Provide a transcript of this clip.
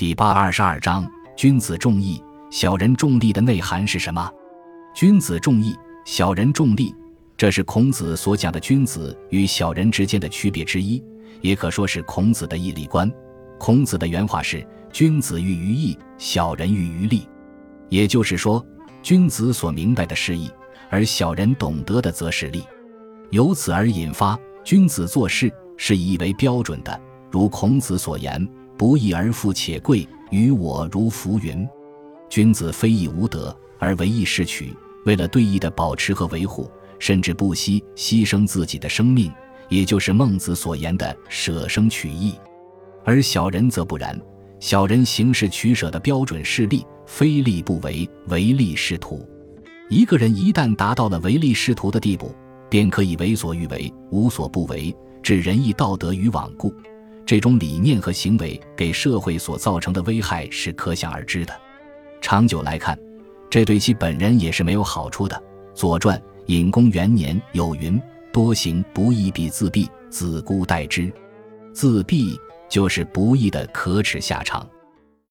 第八二十二章：君子重义，小人重利的内涵是什么？君子重义，小人重利，这是孔子所讲的君子与小人之间的区别之一，也可说是孔子的义利观。孔子的原话是：“君子喻于义，小人喻于利。”也就是说，君子所明白的是义，而小人懂得的则是利。由此而引发，君子做事是以义为标准的。如孔子所言：“不义而富且贵，于我如浮云。”君子非义无德，而为义是取。为了对义的保持和维护，甚至不惜牺牲自己的生命，也就是孟子所言的“舍生取义”。而小人则不然，小人行事取舍的标准是利，非利不为，唯利是图。一个人一旦达到了唯利是图的地步，便可以为所欲为，无所不为，置仁义道德于罔顾。这种理念和行为给社会所造成的危害是可想而知的。长久来看，这对其本人也是没有好处的。《左传》隐公元年有云：“多行不义必自毙，子孤代之。”自毙。就是不义的可耻下场。